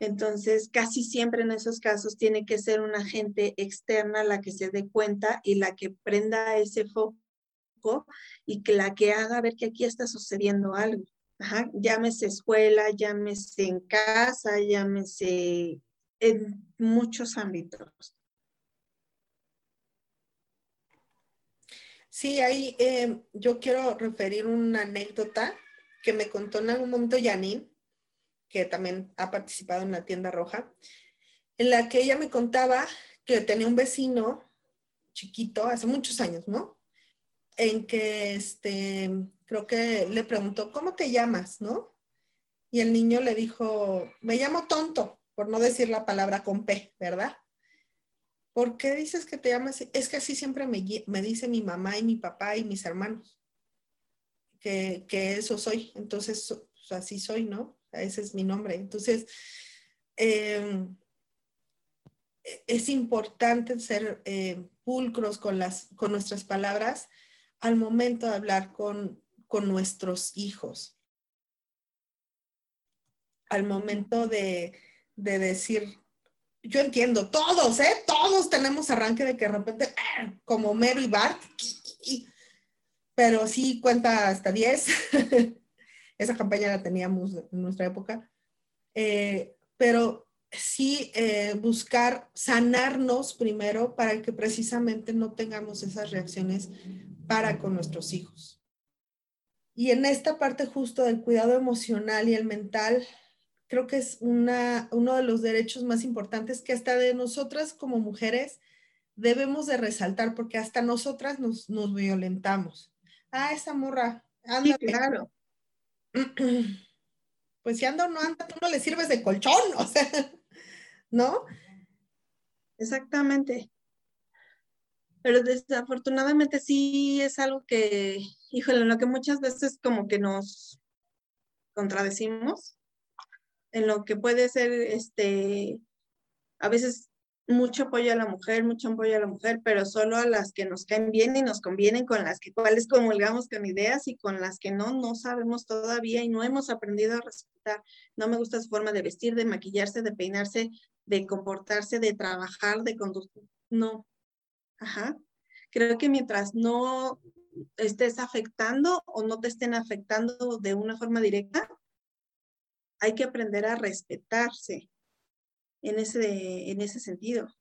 Entonces, casi siempre en esos casos tiene que ser una gente externa la que se dé cuenta y la que prenda ese foco y que la que haga ver que aquí está sucediendo algo. Ajá, llámese escuela, llámese en casa, llámese en muchos ámbitos. Sí, ahí eh, yo quiero referir una anécdota que me contó en algún momento Janine, que también ha participado en la tienda roja, en la que ella me contaba que tenía un vecino chiquito hace muchos años, ¿no? En que este, creo que le preguntó, ¿cómo te llamas, no? Y el niño le dijo, me llamo tonto, por no decir la palabra con P, ¿verdad? ¿Por qué dices que te llamas? Es que así siempre me, me dice mi mamá y mi papá y mis hermanos, que, eso soy. Entonces, pues, así soy, ¿no? Ese es mi nombre. Entonces, em, es importante ser eh, pulcros con, las, con nuestras palabras al momento de hablar con, con nuestros hijos. Al momento de, de decir, yo entiendo, todos, ¿eh? Todos tenemos arranque de que de repente, como Mero y Bart, pero sí cuenta hasta 10. Esa campaña la teníamos en nuestra época. Eh, pero sí eh, buscar sanarnos primero para que precisamente no tengamos esas reacciones para con nuestros hijos. Y en esta parte justo del cuidado emocional y el mental, creo que es una, uno de los derechos más importantes que hasta de nosotras como mujeres debemos de resaltar, porque hasta nosotras nos, nos violentamos. Ah, esa morra, anda. claro. Pues si anda o no anda, tú no le sirves de colchón, o sea, ¿no? Exactamente. Pero desafortunadamente sí es algo que, híjole, en lo que muchas veces como que nos contradecimos en lo que puede ser, este, a veces mucho apoyo a la mujer, mucho apoyo a la mujer, pero solo a las que nos caen bien y nos convienen, con las que cuales comulgamos con ideas y con las que no, no sabemos todavía y no hemos aprendido a respetar. No me gusta su forma de vestir, de maquillarse, de peinarse, de comportarse, de trabajar, de conducir. No. Ajá. Creo que mientras no estés afectando o no te estén afectando de una forma directa, hay que aprender a respetarse en ese, en ese sentido.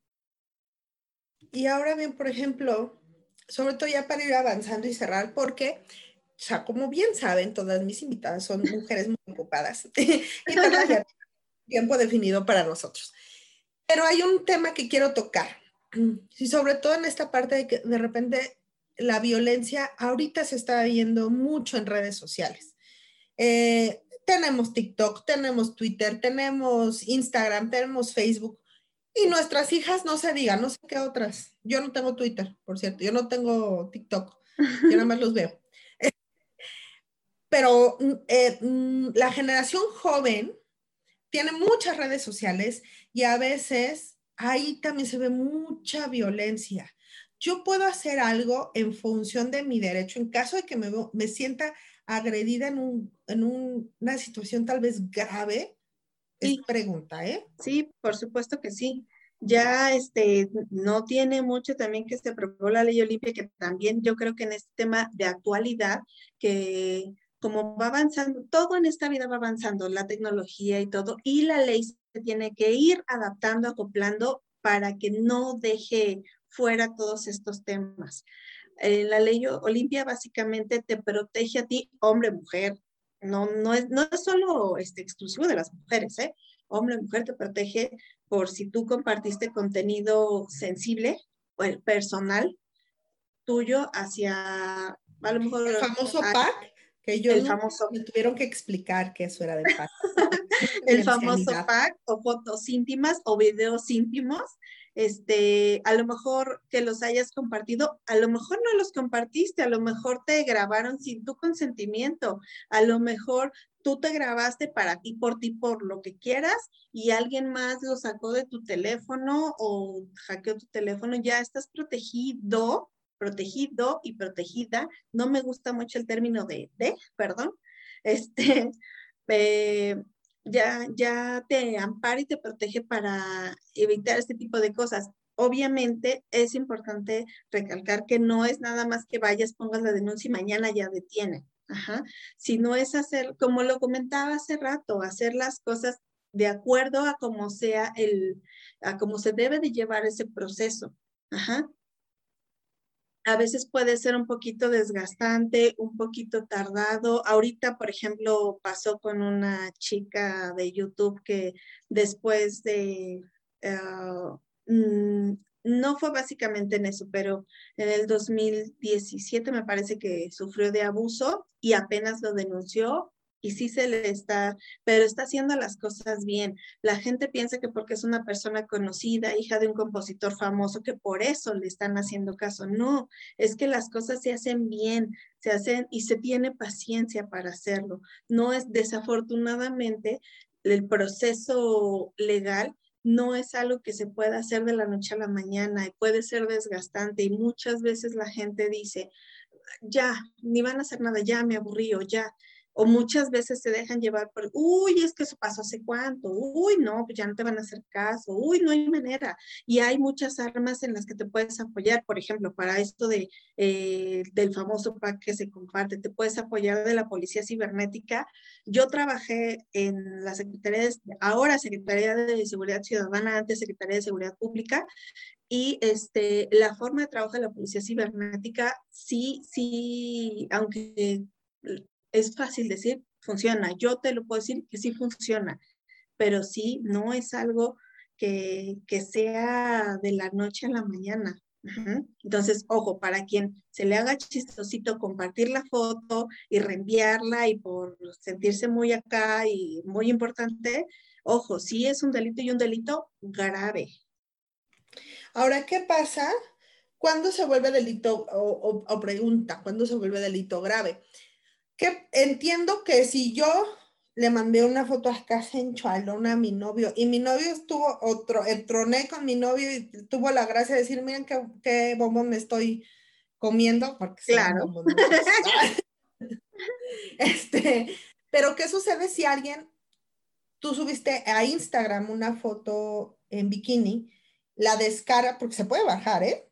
Y ahora bien, por ejemplo, sobre todo ya para ir avanzando y cerrar, porque, o sea, como bien saben, todas mis invitadas son mujeres muy ocupadas y tiempo definido para nosotros. Pero hay un tema que quiero tocar, y sobre todo en esta parte de que de repente la violencia ahorita se está viendo mucho en redes sociales. Eh, tenemos TikTok, tenemos Twitter, tenemos Instagram, tenemos Facebook. Y nuestras hijas, no se digan, no sé qué otras. Yo no tengo Twitter, por cierto, yo no tengo TikTok, yo nada más los veo. Pero eh, mm, la generación joven tiene muchas redes sociales y a veces ahí también se ve mucha violencia. Yo puedo hacer algo en función de mi derecho en caso de que me, me sienta agredida en, un, en una situación tal vez grave? Es pregunta, ¿eh? Sí, por supuesto que sí. Ya este, no tiene mucho también que se aprobó la ley Olimpia, que también yo creo que en este tema de actualidad, que como va avanzando, todo en esta vida va avanzando, la tecnología y todo, y la ley se tiene que ir adaptando, acoplando para que no deje fuera todos estos temas. Eh, la ley Olimpia básicamente te protege a ti, hombre, mujer. No, no, es, no es solo este, exclusivo de las mujeres, ¿eh? Hombre, mujer te protege por si tú compartiste contenido sensible o personal tuyo hacia, a lo mejor... El famoso pack, que yo el famoso, me tuvieron que explicar que eso era de pack. el famoso pack o fotos íntimas o videos íntimos este, a lo mejor que los hayas compartido, a lo mejor no los compartiste, a lo mejor te grabaron sin tu consentimiento, a lo mejor tú te grabaste para ti, por ti, por lo que quieras y alguien más lo sacó de tu teléfono o hackeó tu teléfono, ya estás protegido, protegido y protegida. No me gusta mucho el término de, de perdón, este, eh, ya, ya te ampara y te protege para evitar este tipo de cosas. Obviamente es importante recalcar que no es nada más que vayas, pongas la denuncia y mañana ya detiene. Ajá. Si no es hacer, como lo comentaba hace rato, hacer las cosas de acuerdo a cómo sea el, a cómo se debe de llevar ese proceso. Ajá. A veces puede ser un poquito desgastante, un poquito tardado. Ahorita, por ejemplo, pasó con una chica de YouTube que después de, mm, no fue básicamente en eso, pero en el 2017 me parece que sufrió de abuso y apenas lo denunció y sí se le está, pero está haciendo las cosas bien. La gente piensa que porque es una persona conocida, hija de un compositor famoso, que por eso le están haciendo caso. No, es que las cosas se hacen bien, se hacen y se tiene paciencia para hacerlo. No es desafortunadamente el proceso legal no es algo que se pueda hacer de la noche a la mañana y puede ser desgastante y muchas veces la gente dice, ya, ni van a hacer nada, ya me aburrí ya o muchas veces se dejan llevar por, uy, es que eso pasó hace cuánto, uy, no, pues ya no te van a hacer caso, uy, no hay manera. Y hay muchas armas en las que te puedes apoyar, por ejemplo, para esto de, eh, del famoso pack que se comparte, te puedes apoyar de la Policía Cibernética. Yo trabajé en la Secretaría, de, ahora Secretaría de Seguridad Ciudadana, antes Secretaría de Seguridad Pública, y este, la forma de trabajo de la Policía Cibernética, sí, sí, aunque es fácil decir, funciona. Yo te lo puedo decir que sí funciona, pero sí, no es algo que, sea de la noche a la mañana. Entonces, ojo, para quien se le haga chistosito compartir la foto y reenviarla y por sentirse muy acá y muy importante, ojo, sí es un delito y un delito grave. Ahora, ¿qué pasa cuando se vuelve delito o, o pregunta, cuándo se vuelve delito grave? Que entiendo que si yo le mandé una foto acá sensualona a mi novio y mi novio estuvo otro, troné con mi novio y tuvo la gracia de decir, miren qué, qué bombón me estoy comiendo, porque claro. este, pero ¿qué sucede si alguien, tú subiste a Instagram una foto en bikini, la descarga, porque se puede bajar, ¿eh?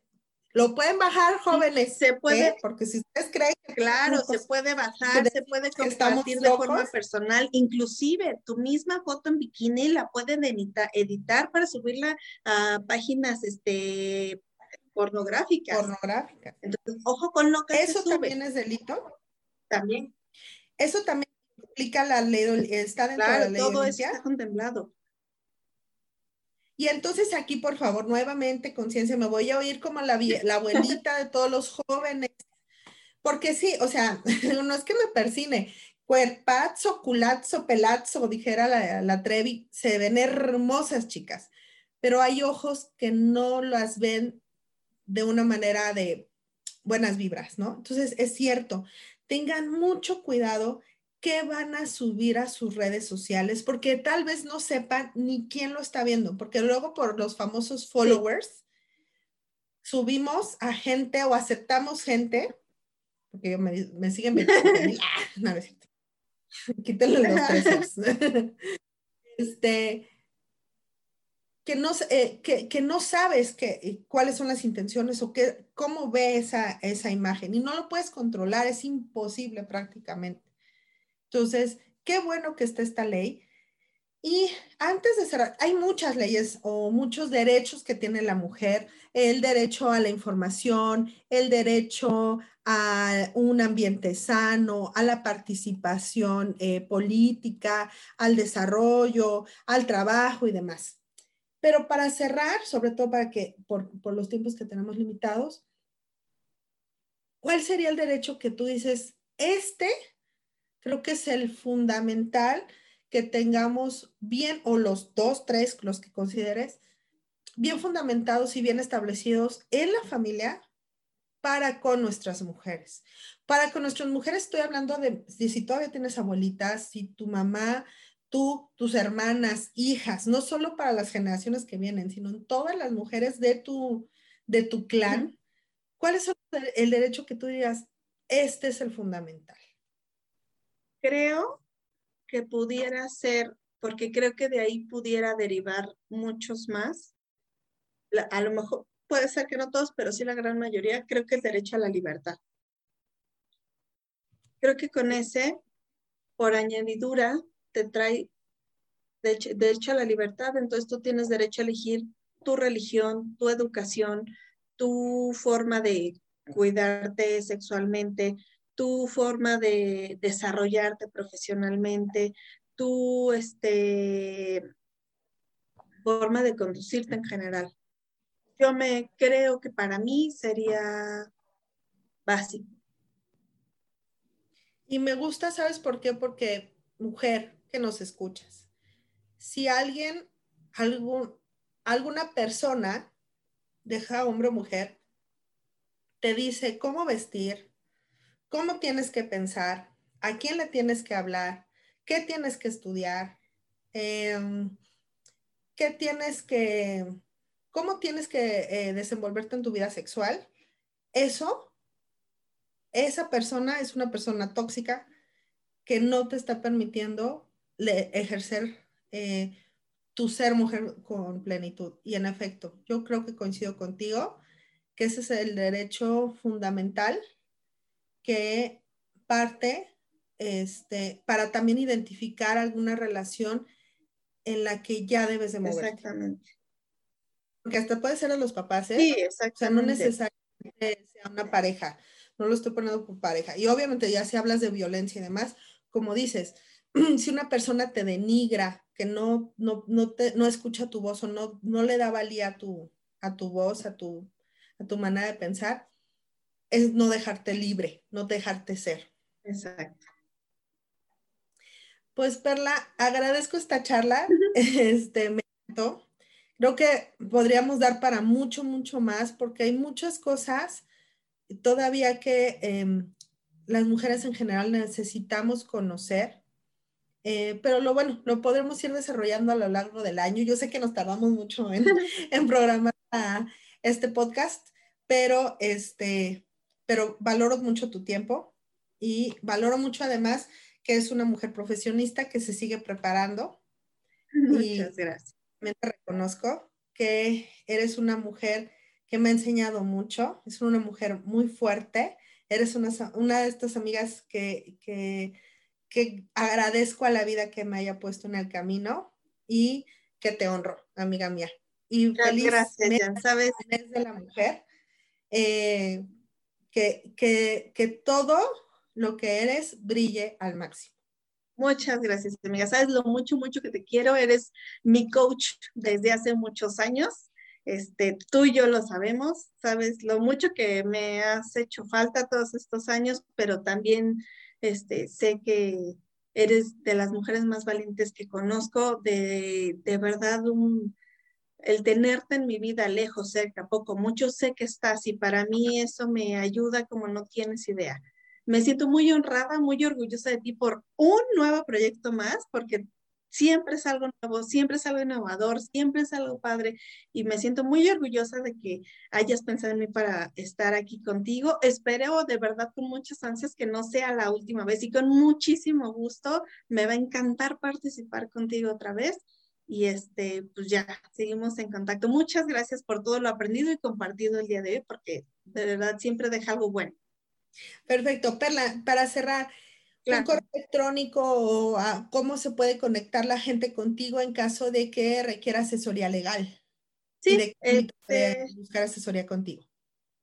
Lo pueden bajar, jóvenes. Se puede. ¿eh? Porque si ustedes creen que. Claro, se puede bajar, se puede compartir de forma personal. Inclusive, tu misma foto en bikini la pueden editar, para subirla a páginas este, pornográficas. Pornográficas. Entonces, ojo con lo que ¿Eso también es delito? También. Eso también implica la ley, está dentro de la ley. Todo eso está contemplado. Y entonces aquí, por favor, nuevamente, conciencia, me voy a oír como la, la abuelita de todos los jóvenes, porque sí, o sea, no es que me persine, cuerpazo, culazo, pelazo, dijera la, la Trevi, se ven hermosas chicas, pero hay ojos que no las ven de una manera de buenas vibras, ¿no? Entonces, es cierto, tengan mucho cuidado qué van a subir a sus redes sociales, porque tal vez no sepan ni quién lo está viendo, porque luego por los famosos followers subimos a gente o aceptamos gente, porque me, siguen viendo. ah, no, cierto. Quítenle los tres. este, que no, eh, que, no sabes que, cuáles son las intenciones o que, cómo ve esa, esa imagen y no lo puedes controlar, es imposible prácticamente. Entonces, qué bueno que está esta ley. Y antes de cerrar, hay muchas leyes o muchos derechos que tiene la mujer, el derecho a la información, el derecho a un ambiente sano, a la participación eh, política, al desarrollo, al trabajo y demás. Pero para cerrar, sobre todo para que, por, por los tiempos que tenemos limitados, ¿cuál sería el derecho que tú dices, este Creo que es el fundamental que tengamos bien, o los dos, tres, los que consideres, bien fundamentados y bien establecidos en la familia para con nuestras mujeres. Para con nuestras mujeres estoy hablando de, si todavía tienes abuelitas, si tu mamá, tú, tus hermanas, hijas, no solo para las generaciones que vienen, sino en todas las mujeres de tu, de tu clan, ¿cuál es el derecho que tú digas? Este es el fundamental creo que pudiera ser, porque creo que de ahí pudiera derivar muchos más. a lo mejor puede ser que no todos, pero sí la gran mayoría, creo que el derecho a la libertad. Creo que con ese, por añadidura, te trae derecho a la libertad, entonces tú tienes derecho a elegir tu religión, tu educación, tu forma de cuidarte sexualmente, tu forma de desarrollarte profesionalmente, tu este, forma de conducirte en general. Yo me creo que para mí sería básico. Y me gusta, ¿sabes por qué? Porque mujer que nos escuchas, si alguien, algún, alguna persona, deja hombre o mujer, te dice cómo vestir, cómo tienes que pensar, a quién le tienes que hablar, qué tienes que estudiar, em, qué tienes que, cómo tienes que eh, desenvolverte en tu vida sexual, eso, esa persona es una persona tóxica que no te está permitiendo ejercer eh, tu ser mujer con plenitud. Y en efecto, yo creo que coincido contigo que ese es el derecho fundamental que parte este, para también identificar alguna relación en la que ya debes de moverte. Exactamente. Porque hasta puede ser a los papás, ¿eh? Sí, exactamente. O sea, no necesariamente sea una pareja, no lo estoy poniendo por pareja. Y obviamente ya si hablas de violencia y demás, como dices, si una persona te denigra, que no, no, no, te, no escucha tu voz o no, no le da valía a tu, a tu voz, a tu, a tu manera de pensar, es no dejarte libre, no dejarte ser. Exacto. Pues Perla, agradezco esta charla, este, me encantó. Creo que podríamos dar para mucho, mucho más, porque hay muchas cosas todavía que em, las mujeres en general necesitamos conocer, eh, pero lo bueno, lo podremos ir desarrollando a lo largo del año. Yo sé que nos tardamos mucho en, en programar este podcast, pero, este, pero valoro mucho tu tiempo y valoro mucho además que es una mujer profesionista que se sigue preparando. Muchas gracias. Me reconozco que eres una mujer que me ha enseñado mucho, es una mujer muy fuerte, eres una, una de estas amigas que, que, que, agradezco a la vida que me haya puesto en el camino y que te honro, amiga mía. Y feliz gracias, ya sabes. de la mujer, eh, que, que, que todo lo que eres brille al máximo. Muchas gracias, amiga. Sabes lo mucho, mucho que te quiero. Eres mi coach desde hace muchos años. Este, tú y yo lo sabemos, sabes lo mucho que me has hecho falta todos estos años, pero también este, sé que eres de las mujeres más valientes que conozco, de, de verdad un, el tenerte en mi vida lejos, cerca, poco, mucho, sé que estás y para mí eso me ayuda como no tienes idea me siento muy honrada, muy orgullosa de ti por un nuevo proyecto más, porque siempre es algo nuevo, siempre es algo innovador, siempre es algo padre y me siento muy orgullosa de que hayas pensado en mí para estar aquí contigo. Espero de verdad con muchas ansias que no sea la última vez y con muchísimo gusto me va a encantar participar contigo otra vez. Y este, pues ya, seguimos en contacto. Muchas gracias por todo lo aprendido y compartido el día de hoy, porque de verdad siempre deja algo bueno. Perfecto. Perla, para cerrar, un correo electrónico o cómo se puede conectar la gente contigo en caso de que requiera asesoría legal. Sí, de este buscar asesoría contigo.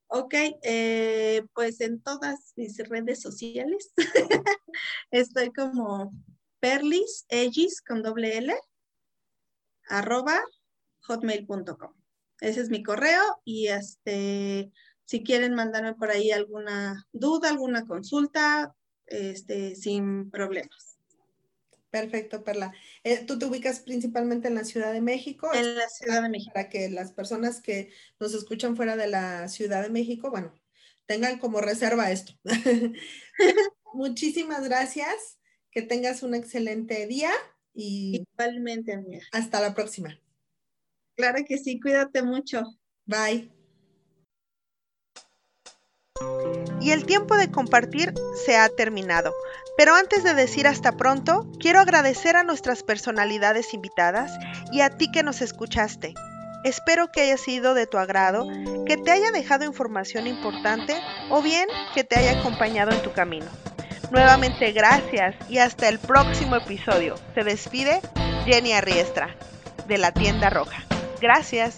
Ok, eh, pues en todas mis redes sociales estoy como perlis, con doble L, arroba hotmail.com. Ese es mi correo y este si quieren mandarme por ahí alguna duda, alguna consulta, este, sin problemas. Perfecto, Perla. Eh, ¿Tú te ubicas principalmente en la Ciudad de México? En la Ciudad de México. Para que las personas que nos escuchan fuera de la Ciudad de México, bueno, tengan como reserva esto. Muchísimas gracias. Que tengas un excelente día y igualmente, amiga. Hasta la próxima. Claro que sí, cuídate mucho. Bye. Y el tiempo de compartir se ha terminado. Pero antes de decir hasta pronto, quiero agradecer a nuestras personalidades invitadas y a ti que nos escuchaste. Espero que haya sido de tu agrado, que te haya dejado información importante o bien que te haya acompañado en tu camino. Nuevamente gracias y hasta el próximo episodio. Se despide Jenny Arriestra, de la tienda roja. Gracias.